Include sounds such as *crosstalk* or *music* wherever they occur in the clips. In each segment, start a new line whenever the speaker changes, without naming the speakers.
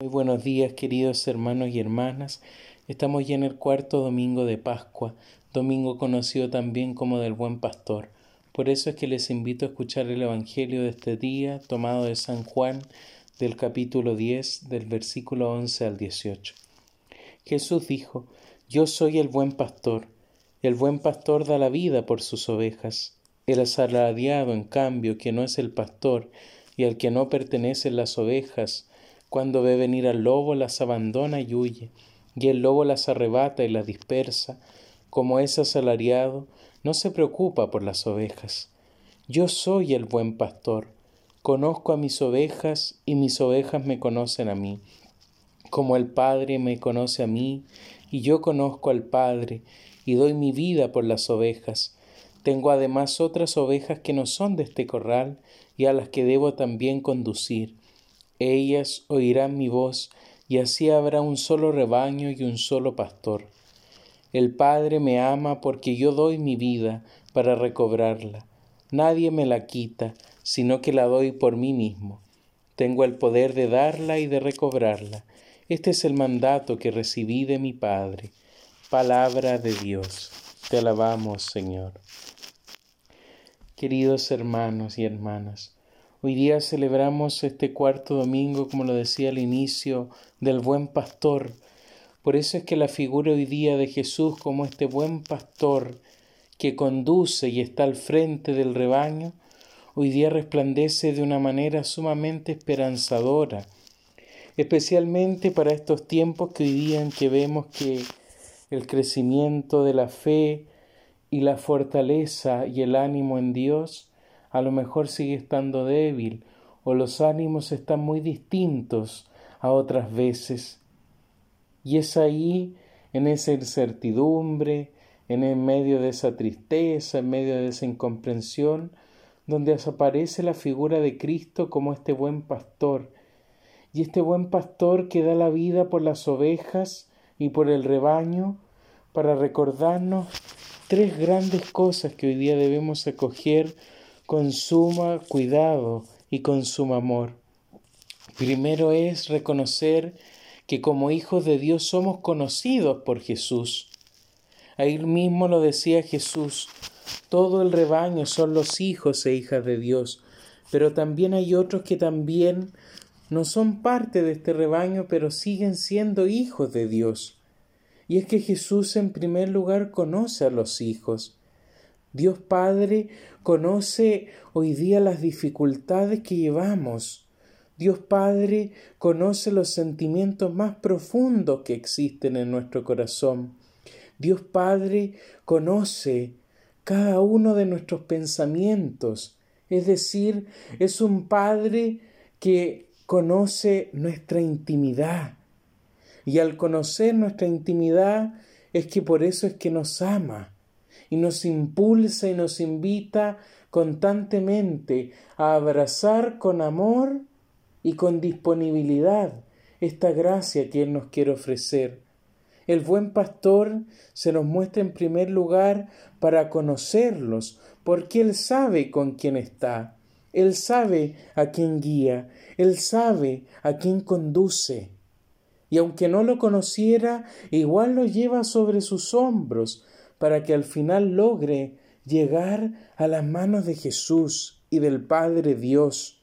Muy buenos días queridos hermanos y hermanas. Estamos ya en el cuarto domingo de Pascua, domingo conocido también como del Buen Pastor. Por eso es que les invito a escuchar el Evangelio de este día, tomado de San Juan, del capítulo 10, del versículo 11 al 18. Jesús dijo, Yo soy el buen pastor. El buen pastor da la vida por sus ovejas. El asalariado, en cambio, que no es el pastor y al que no pertenecen las ovejas, cuando ve venir al lobo, las abandona y huye, y el lobo las arrebata y las dispersa. Como es asalariado, no se preocupa por las ovejas. Yo soy el buen pastor. Conozco a mis ovejas y mis ovejas me conocen a mí. Como el Padre me conoce a mí y yo conozco al Padre y doy mi vida por las ovejas. Tengo además otras ovejas que no son de este corral y a las que debo también conducir ellas oirán mi voz, y así habrá un solo rebaño y un solo pastor. El Padre me ama porque yo doy mi vida para recobrarla. Nadie me la quita, sino que la doy por mí mismo. Tengo el poder de darla y de recobrarla. Este es el mandato que recibí de mi Padre. Palabra de Dios. Te alabamos, Señor. Queridos hermanos y hermanas, Hoy día celebramos este cuarto domingo, como lo decía al inicio, del buen pastor. Por eso es que la figura hoy día de Jesús como este buen pastor que conduce y está al frente del rebaño, hoy día resplandece de una manera sumamente esperanzadora, especialmente para estos tiempos que hoy día que vemos que el crecimiento de la fe y la fortaleza y el ánimo en Dios a lo mejor sigue estando débil o los ánimos están muy distintos a otras veces. Y es ahí, en esa incertidumbre, en el medio de esa tristeza, en medio de esa incomprensión, donde desaparece la figura de Cristo como este buen pastor. Y este buen pastor que da la vida por las ovejas y por el rebaño, para recordarnos tres grandes cosas que hoy día debemos acoger con suma cuidado y con suma amor. Primero es reconocer que como hijos de Dios somos conocidos por Jesús. Ahí mismo lo decía Jesús, todo el rebaño son los hijos e hijas de Dios, pero también hay otros que también no son parte de este rebaño, pero siguen siendo hijos de Dios. Y es que Jesús en primer lugar conoce a los hijos. Dios Padre conoce hoy día las dificultades que llevamos. Dios Padre conoce los sentimientos más profundos que existen en nuestro corazón. Dios Padre conoce cada uno de nuestros pensamientos. Es decir, es un Padre que conoce nuestra intimidad. Y al conocer nuestra intimidad es que por eso es que nos ama y nos impulsa y nos invita constantemente a abrazar con amor y con disponibilidad esta gracia que Él nos quiere ofrecer. El buen pastor se nos muestra en primer lugar para conocerlos, porque Él sabe con quién está, Él sabe a quién guía, Él sabe a quién conduce. Y aunque no lo conociera, igual lo lleva sobre sus hombros, para que al final logre llegar a las manos de Jesús y del Padre Dios.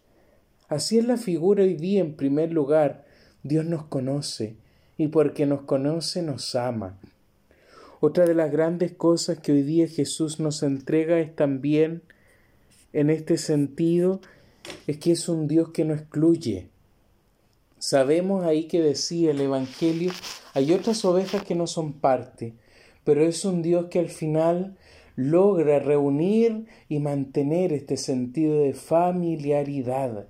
Así es la figura hoy día en primer lugar. Dios nos conoce y porque nos conoce nos ama. Otra de las grandes cosas que hoy día Jesús nos entrega es también en este sentido es que es un Dios que no excluye. Sabemos ahí que decía el Evangelio, hay otras ovejas que no son parte, pero es un Dios que al final logra reunir y mantener este sentido de familiaridad,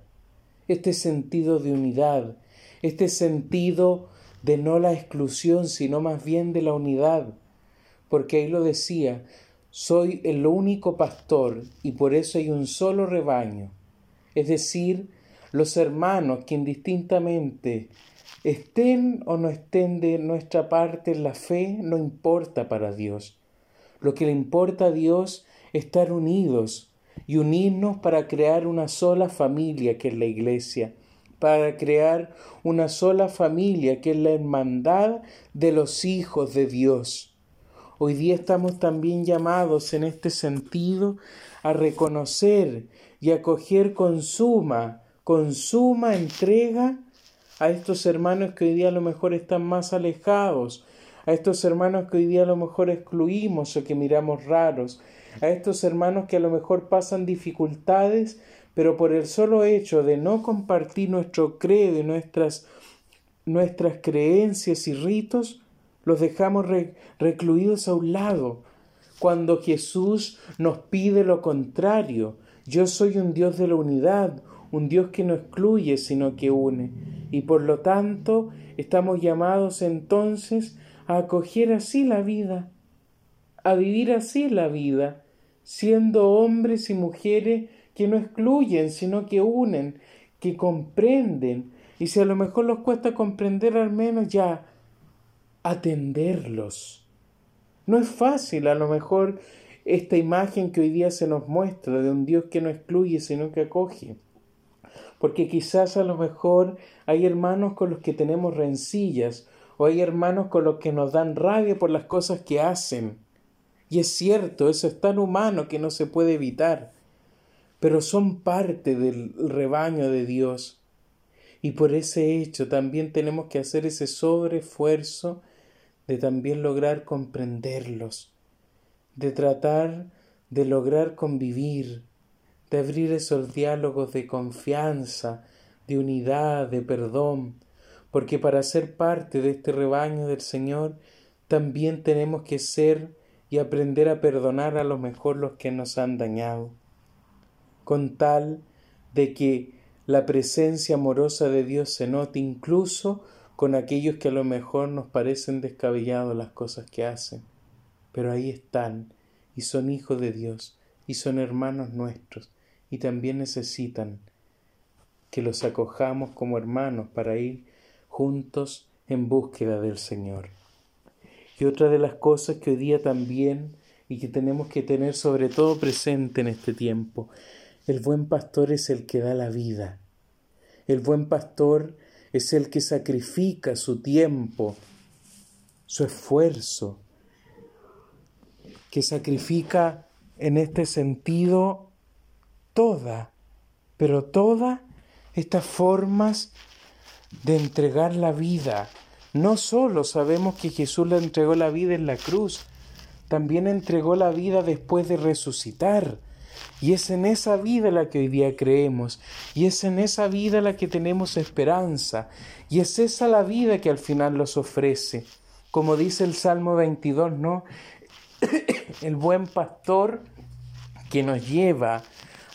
este sentido de unidad, este sentido de no la exclusión, sino más bien de la unidad, porque ahí lo decía, soy el único pastor y por eso hay un solo rebaño, es decir, los hermanos que indistintamente Estén o no estén de nuestra parte en la fe, no importa para Dios. Lo que le importa a Dios es estar unidos y unirnos para crear una sola familia que es la iglesia, para crear una sola familia que es la hermandad de los hijos de Dios. Hoy día estamos también llamados en este sentido a reconocer y acoger con suma, con suma entrega a estos hermanos que hoy día a lo mejor están más alejados, a estos hermanos que hoy día a lo mejor excluimos o que miramos raros, a estos hermanos que a lo mejor pasan dificultades, pero por el solo hecho de no compartir nuestro credo y nuestras, nuestras creencias y ritos, los dejamos recluidos a un lado, cuando Jesús nos pide lo contrario. Yo soy un Dios de la unidad, un Dios que no excluye, sino que une. Y por lo tanto, estamos llamados entonces a acoger así la vida, a vivir así la vida, siendo hombres y mujeres que no excluyen, sino que unen, que comprenden, y si a lo mejor los cuesta comprender, al menos ya atenderlos. No es fácil, a lo mejor, esta imagen que hoy día se nos muestra de un Dios que no excluye, sino que acoge. Porque quizás a lo mejor hay hermanos con los que tenemos rencillas, o hay hermanos con los que nos dan rabia por las cosas que hacen. Y es cierto, eso es tan humano que no se puede evitar, pero son parte del rebaño de Dios. Y por ese hecho también tenemos que hacer ese sobreesfuerzo de también lograr comprenderlos, de tratar de lograr convivir, de abrir esos diálogos de confianza, de unidad, de perdón, porque para ser parte de este rebaño del Señor también tenemos que ser y aprender a perdonar a lo mejor los que nos han dañado, con tal de que la presencia amorosa de Dios se note incluso con aquellos que a lo mejor nos parecen descabellados las cosas que hacen, pero ahí están y son hijos de Dios y son hermanos nuestros y también necesitan que los acojamos como hermanos para ir juntos en búsqueda del Señor. Y otra de las cosas que hoy día también y que tenemos que tener sobre todo presente en este tiempo, el buen pastor es el que da la vida. El buen pastor es el que sacrifica su tiempo, su esfuerzo, que sacrifica en este sentido toda, pero todas estas formas de entregar la vida. No solo sabemos que Jesús le entregó la vida en la cruz, también entregó la vida después de resucitar. Y es en esa vida la que hoy día creemos, y es en esa vida la que tenemos esperanza, y es esa la vida que al final nos ofrece. Como dice el Salmo 22, ¿no? *coughs* el buen pastor que nos lleva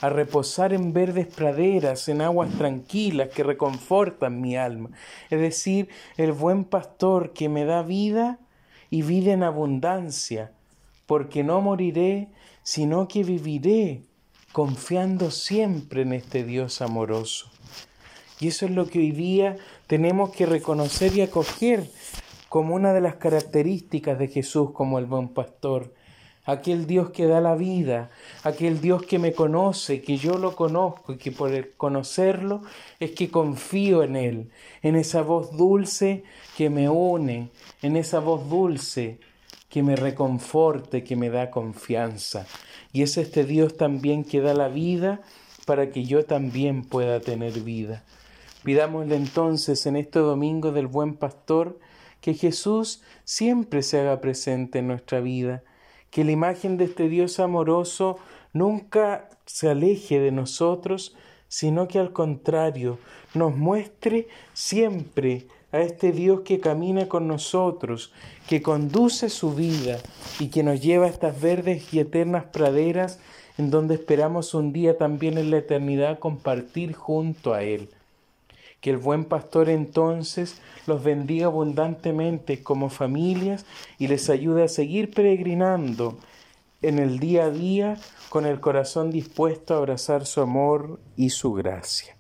a reposar en verdes praderas, en aguas tranquilas que reconfortan mi alma. Es decir, el buen pastor que me da vida y vida en abundancia, porque no moriré, sino que viviré confiando siempre en este Dios amoroso. Y eso es lo que hoy día tenemos que reconocer y acoger como una de las características de Jesús como el buen pastor aquel Dios que da la vida, aquel Dios que me conoce, que yo lo conozco y que por conocerlo es que confío en Él, en esa voz dulce que me une, en esa voz dulce que me reconforte, que me da confianza. Y es este Dios también que da la vida para que yo también pueda tener vida. Pidámosle entonces en este domingo del buen pastor que Jesús siempre se haga presente en nuestra vida, que la imagen de este Dios amoroso nunca se aleje de nosotros, sino que al contrario nos muestre siempre a este Dios que camina con nosotros, que conduce su vida y que nos lleva a estas verdes y eternas praderas en donde esperamos un día también en la eternidad compartir junto a Él. Que el buen pastor entonces los bendiga abundantemente como familias y les ayude a seguir peregrinando en el día a día con el corazón dispuesto a abrazar su amor y su gracia.